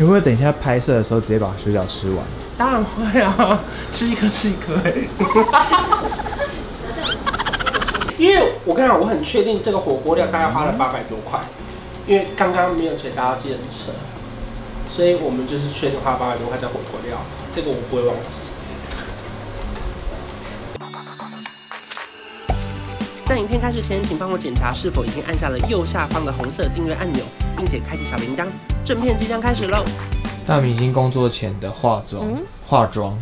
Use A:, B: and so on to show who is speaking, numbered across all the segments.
A: 你会不会等一下拍摄的时候直接把水饺吃完？
B: 当然会啊，吃一颗吃一颗哎。因为我跟你讲，我很确定这个火锅料大概花了八百多块，因为刚刚没有钱搭到计程车，所以我们就是确定花八百多块在火锅料，这个我不会忘记。在影片开始前，请帮我检查是否已经按下了右下方的红色订阅按钮，并且开启小铃铛。正片即将开始喽！
A: 大明星工作前的化妆，化妆。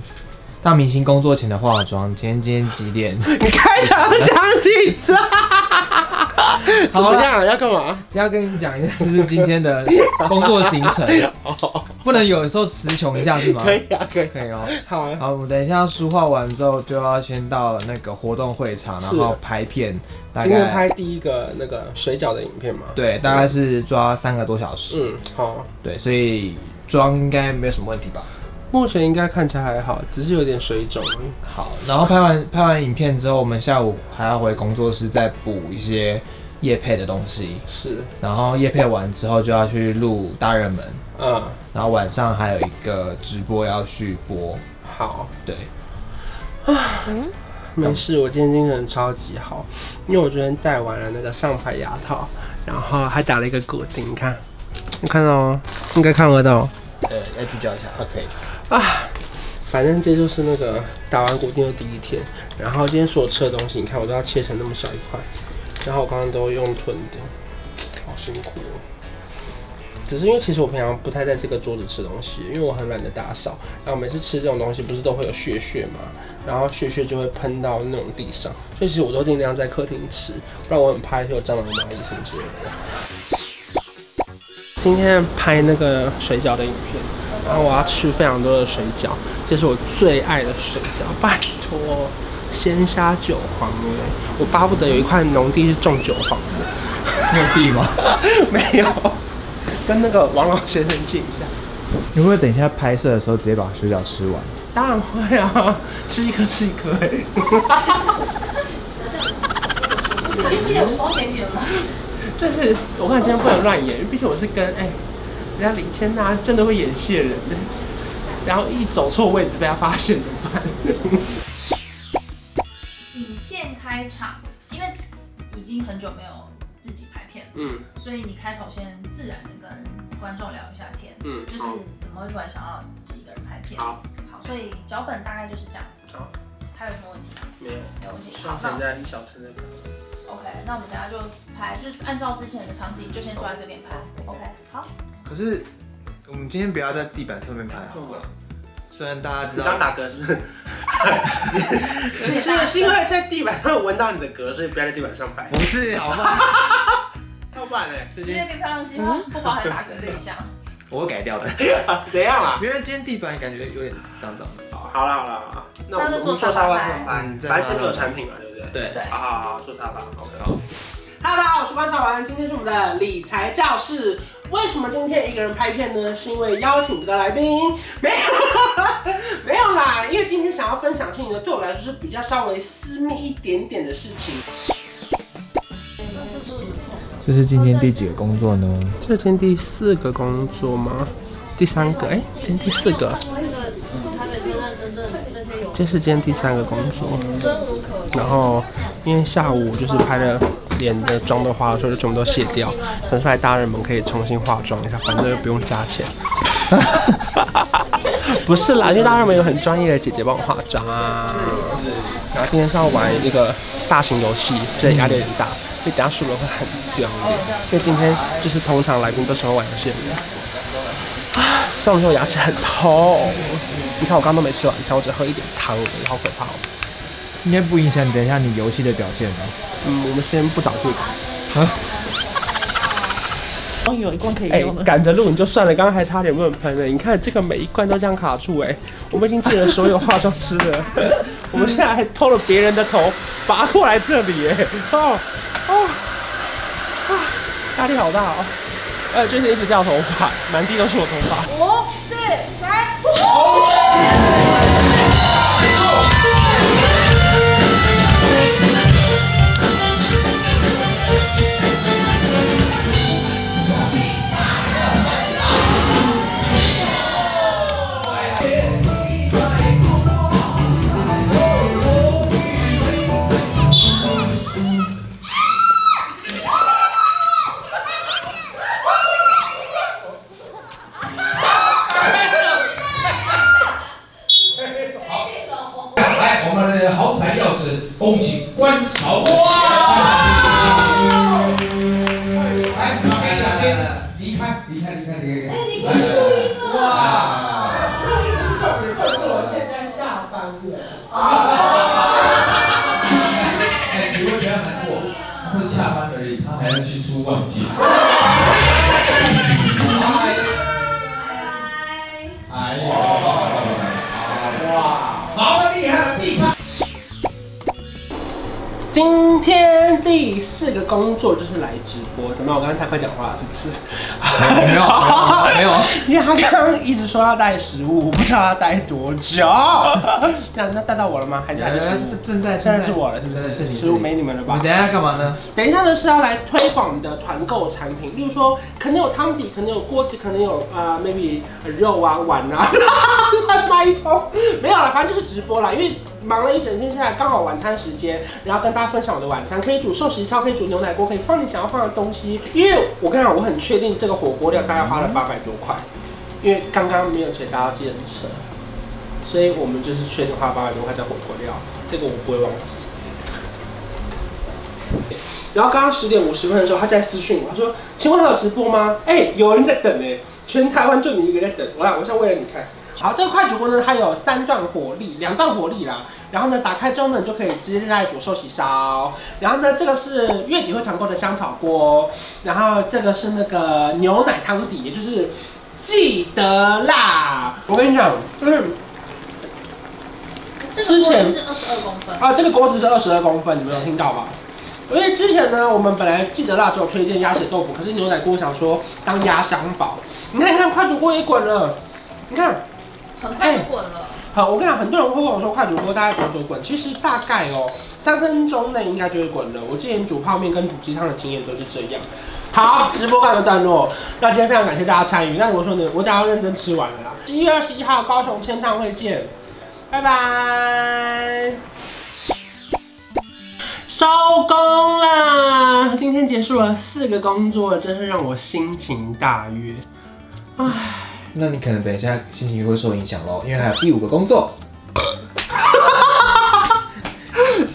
A: 大明星工作前的化妆，今天今天几点？
B: 你开场讲几次？好了，要干嘛？
A: 要跟你讲一下，就是今天的 工作行程。不能有时候词穷一下是吗？
B: 可以啊，可以，
A: 可以哦。
B: 好啊，
A: 好，我们等一下梳化完之后，就要先到那个活动会场，然后拍片。
B: 今天拍第一个那个水饺的影片嘛？
A: 对，大概是抓三个多小时。
B: 嗯，好。
A: 对，所以妆应该没有什么问题吧？
B: 目前应该看起来还好，只是有点水肿。
A: 好，然后拍完拍完影片之后，我们下午还要回工作室再补一些夜配的东西。
B: 是。然
A: 后夜配完之后就要去录大热门。
B: 嗯。
A: 然后晚上还有一个直播要去播。
B: 好。
A: 对。
B: 啊。嗯。没事，我今天精神超级好，因为我昨天戴完了那个上排牙套，然后还打了一个骨钉，你看，你看到吗？应该看得到。
A: 呃，要聚焦一下，OK。
B: 啊，反正这就是那个打完骨钉的第一天，然后今天所有吃的东西，你看我都要切成那么小一块，然后我刚刚都用吞的，好辛苦哦。只是因为其实我平常不太在这个桌子吃东西，因为我很懒得打扫。然后每次吃这种东西，不是都会有屑屑嘛，然后屑屑就会喷到那种地上，所以其实我都尽量在客厅吃，不然我很怕有蟑螂、蚂蚁什么之类的。今天拍那个水饺的影片，然后我要吃非常多的水饺，这是我最爱的水饺，拜托，鲜虾韭黄耶，我巴不得有一块农地是种韭黄的。
A: 你有地吗？
B: 没有。跟那个王老先生借一下。
A: 你会不会等一下拍摄的时候直接把水饺吃完？
B: 当然会啊，吃一颗吃一颗哎。不是，今天有包点点吗？就是我看今天不能乱演，毕竟我是跟哎、欸、人家林千娜真的会演戏的人，然后一走错位置被他发现怎么办？
C: 影片开场，因为已经很久没有自己拍片。
B: 嗯，
C: 所以你开头先自然的跟观众聊一下天，嗯，就是怎么会突然想要自己一个人拍片？好，好，所以脚本大概就是这样子。好，还有什么问题吗？
B: 没有，
C: 没有问题。
B: 好，现在一小时内拍。
C: OK，那我们等下就拍，就是按照之前的场景，就先坐在这边拍。OK，好。
A: 可是我们今天不要在地板上面拍好了。虽然大家知道
B: 刚打嗝是不是？是是是因为在地板上闻到你的嗝，所以不要在地板上拍。
A: 不是，好吗？
B: 要不然呢？
C: 十月变漂亮计划不包含打嗝这一项。
A: 我会改掉的。
B: 怎样啊？
A: 因为今天地板感觉有点脏脏的。
B: 好，好了好了，那我们坐沙发上拍。反正这个有产品嘛，对不对？
A: 对对。
B: 好好好，坐沙发。OK。好。Hello，大家好，我是关少文，今天是我们的理财教室。为什么今天一个人拍片呢？是因为邀请不到来宾？没有，没有啦。因为今天想要分享的事情呢，对我来说是比较稍微私密一点点的事情。
A: 这是今天第几个工作呢？
B: 这是今天第四个工作吗？第三个？哎，今天第四个。这是今天第三个工作。然后因为下午就是拍了脸的妆的话，所以就全部都卸掉，等出来大人们可以重新化妆一下，反正又不用加钱。不是啦，因为大人们有很专业的姐姐帮我化妆啊。然后今天是要玩那个大型游戏，所以压力很大。所以等下输了会很丢脸，因为今天就是通常来宾都喜欢玩游戏的人。啊，虽然说我牙齿很痛，你看我刚刚都没吃晚餐，我只喝一点汤，好可怕哦。
A: 应该不影响你等一下你游戏的表现吧？
B: 嗯，我们先不找借口。啊？
C: 哦，有一罐可以用。
B: 赶着录你就算了，刚刚还差点问喷了。你看这个每一罐都这样卡住，哎，我们已经借了所有化妆师了，我们现在还偷了别人的头拔过来这里，哎，哦。哦，啊，压力好大哦！呃，最近一直掉头发，满地都是我头发。五、四、三。
D: 离开离开离开离开。
B: 今天第四个工作就是来直播，怎么样？我刚才太快讲话了，是不是？
A: 没有，没有，
B: 因为他刚刚一直说要带食物，我不知道他带多久。那那带到我了吗？还是还是
A: 正在？
B: 现在是我了，是不是？是食物没你们了吧？
A: 你等一下干嘛呢？
B: 等一下呢是要来推广你的团购产品，例如说可能有汤底，可能有锅子，可能有呃 maybe 肉啊碗啊，乱 卖一通。没有了，反正就是直播啦，因为。忙了一整天下来，刚好晚餐时间，然后跟大家分享我的晚餐，可以煮寿喜烧，可以煮牛奶锅，可以放你想要放的东西。因为我跟你讲，我很确定这个火锅料大概花了八百多块，因为刚刚没有谁搭到计程车，所以我们就是确定花八百多块叫火锅料，这个我不会忘记。然后刚刚十点五十分的时候，他在私讯我，他说：“请问还有直播吗？”哎、有人在等哎，全台湾就你一个在等。我来，我想为了你看。好，这个快煮锅呢，它有三段火力，两段火力啦。然后呢，打开之后呢，你就可以直接在煮寿喜烧。然后呢，这个是月底会团购的香草锅。然后这个是那个牛奶汤底，也就是记得辣。我跟你讲，就是
C: 这个锅子是二十二公分
B: 啊，这个锅子是二十二公分，你们有听到吧？因为之前呢，我们本来记得辣只有推荐鸭血豆腐，可是牛奶锅想说当压箱宝。你看，你看，快煮锅也滚了，你看。
C: 很快就滚了、
B: 好，我跟你讲，很多人会问我说，快煮锅大概多久滚？其实大概哦、三分钟内应该就会滚了。我之前煮泡面跟煮鸡汤的经验都是这样。好，直播告一个段落。那今天非常感谢大家参与。那如果说呢，我等下要认真吃完了啦。十一月二十一号高雄签唱会见，拜拜。收工了，今天结束了四个工作，真是让我心情大悦。唉。
A: 那你可能等一下心情会受影响喽，因为还有第五个工作。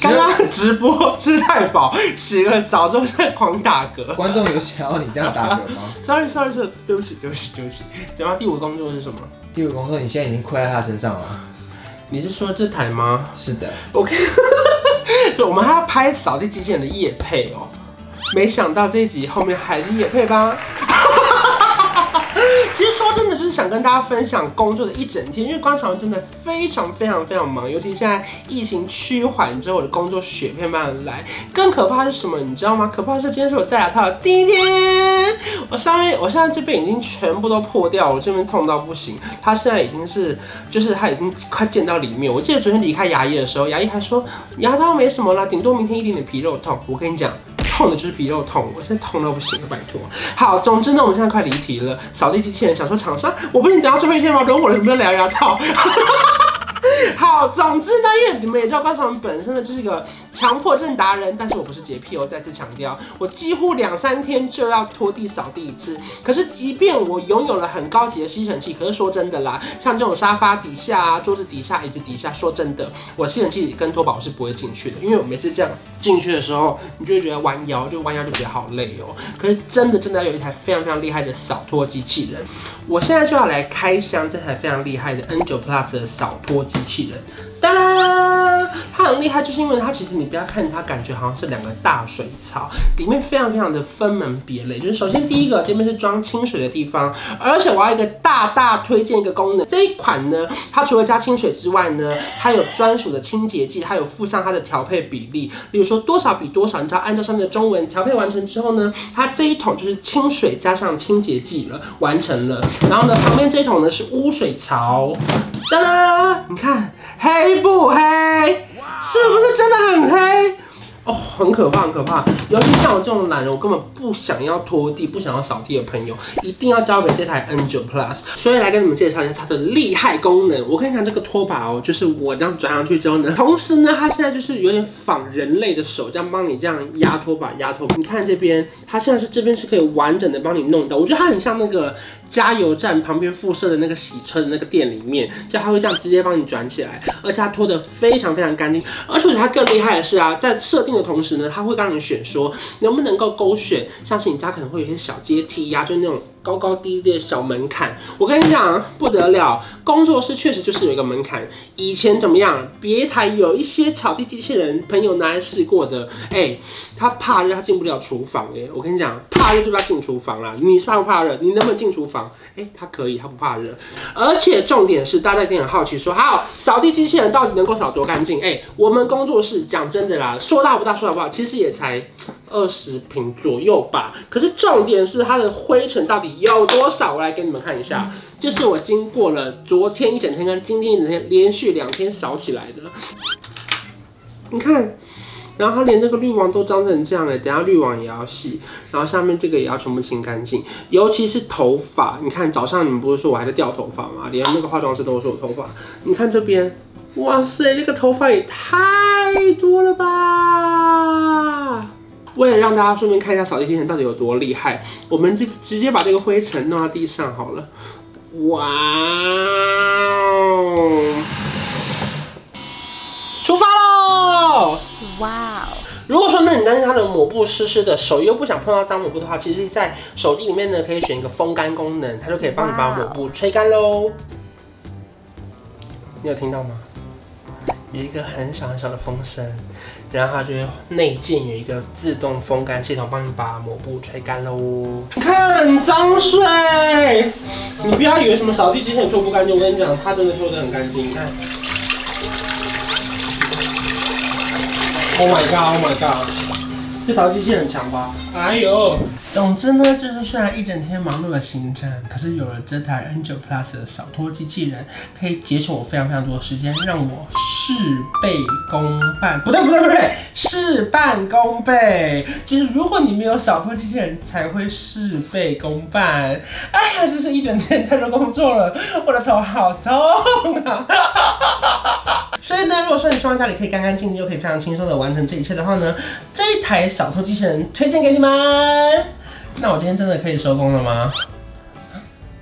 B: 刚刚直播吃太饱，洗了澡之后在狂打嗝。
A: 观众有想要你这样打嗝吗？
B: Sorry Sorry Sorry，对不起对不起对不起。怎么样？第五个工作是什么？
A: 第五个工作你现在已经亏在他身上了。
B: 你是说这台吗？
A: 是的。
B: OK。就我们还要拍扫地机器人的夜配哦，没想到这一集后面还是夜配吧。想跟大家分享工作的一整天，因为关韶文真的非常非常非常忙，尤其现在疫情趋缓之后，我的工作雪片般的来。更可怕是什么，你知道吗？可怕是今天是我戴牙套的第一天，我上面我现在这边已经全部都破掉了，我这边痛到不行。它现在已经是，就是它已经快见到里面。我记得昨天离开牙医的时候，牙医还说牙套没什么啦，顶多明天一点点皮肉痛。我跟你讲。痛的就是皮肉痛，我现在痛到不行了，拜托。好，总之呢，我们现在快离题了。扫地机器人想说，厂商，我不是你等到最后一天吗？等我了，有没有聊牙套？好，总之呢，因为你们也知道，巴掌本身呢就是一个强迫症达人，但是我不是洁癖哦，再次强调，我几乎两三天就要拖地扫地一次。可是，即便我拥有了很高级的吸尘器，可是说真的啦，像这种沙发底下啊、桌子底下、椅子底下，说真的，我吸尘器跟拖把我是不会进去的，因为我每次这样进去的时候，你就会觉得弯腰，就弯腰就觉得好累哦。可是真的真的要有一台非常非常厉害的扫拖机器人，我现在就要来开箱这台非常厉害的 N9 Plus 的扫拖机器人。当它很厉害，就是因为它其实你不要看它，感觉好像是两个大水槽，里面非常非常的分门别类。就是首先第一个这边是装清水的地方，而且我要一个大大推荐一个功能，这一款呢，它除了加清水之外呢，它有专属的清洁剂，它有附上它的调配比例，例如说多少比多少，你只要按照上面的中文调配完成之后呢，它这一桶就是清水加上清洁剂了，完成了。然后呢，旁边这一桶呢是污水槽，哒啦，你看。黑不黑？是不是真的很黑？哦，很可怕，很可怕。尤其像我这种懒人，我根本不想要拖地、不想要扫地的朋友，一定要交给这台 N9 Plus。所以来跟你们介绍一下它的厉害功能。我跟你讲，这个拖把哦，就是我这样转上去之后呢，同时呢，它现在就是有点仿人类的手，这样帮你这样压拖把、压拖把。你看这边，它现在是这边是可以完整的帮你弄的。我觉得它很像那个加油站旁边附设的那个洗车的那个店里面，就它会这样直接帮你转起来，而且它拖得非常非常干净。而且我觉得它更厉害的是啊，在设定的同时呢，它会让你选说能不能够勾选，像是你家可能会有一些小阶梯呀、就那种。高高低低的小门槛，我跟你讲不得了，工作室确实就是有一个门槛。以前怎么样？别台有一些扫地机器人，朋友拿来试过的，哎、他怕热，他进不了厨房、哎，我跟你讲，怕热就不要进厨房啦。你是怕不怕热？你能不能进厨房？哎、欸，他可以，它不怕热。而且重点是，大家一定很好奇说，好，扫地机器人到底能够扫多干净？哎、我们工作室讲真的啦，说大不大，说小不小，其实也才二十平左右吧。可是重点是它的灰尘到底。有多少？我来给你们看一下，这是我经过了昨天一整天跟今天一整天连续两天扫起来的。你看，然后它连这个滤网都脏成这样哎，等下滤网也要洗，然后下面这个也要全部清干净，尤其是头发。你看早上你们不是说我还在掉头发吗？连那个化妆师都说我头发。你看这边，哇塞，这个头发也太多了吧！为了让大家顺便看一下扫地机器人到底有多厉害，我们就直接把这个灰尘弄到地上好了。哇哦！出发喽！哇哦！如果说那你担心它的抹布湿湿的，手又不想碰到脏抹布的话，其实在手机里面呢可以选一个风干功能，它就可以帮你把抹布吹干喽。你有听到吗？有一个很小很小的风声，然后它就内建有一个自动风干系统，帮你把抹布吹干喽。你看脏水，你不要以为什么扫地机器人拖不干净，我跟你讲，它真的拖得很干净。你看，Oh my god，Oh my god，这扫地机器人很强吧？哎呦！总之呢，就是虽然一整天忙碌的行程，可是有了这台 N9 Plus 的扫拖机器人，可以节省我非常非常多的时间，让我事倍功半。不对不对不对，事半功倍。就是如果你没有扫拖机器人，才会事倍功半。哎呀，这是一整天太多工作了，我的头好痛啊！所以呢，如果说你希望家里可以干干净净，又可以非常轻松的完成这一切的话呢，这一台小偷机器人推荐给你们。那我今天真的可以收工了吗？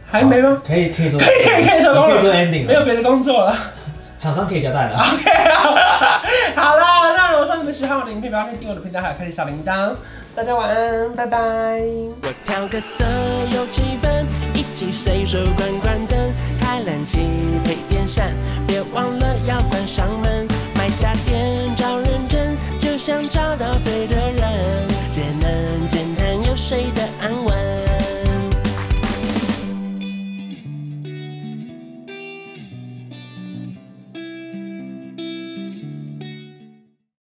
B: 还没吗？
A: 可以可以收，
B: 可以可以可以收工了，
A: 可以做 ending 了，
B: 没有别的工作了。
A: 厂商可以交代了。
B: OK，好，好了，那如果说你们喜欢我的影片，不要忘记订阅我的频道，还有开启小铃铛。大家晚安，拜拜。我调个色有气氛，一起随手关关灯。冷气配电扇，别忘了要关上门。买家电找认真，就像找到对的人。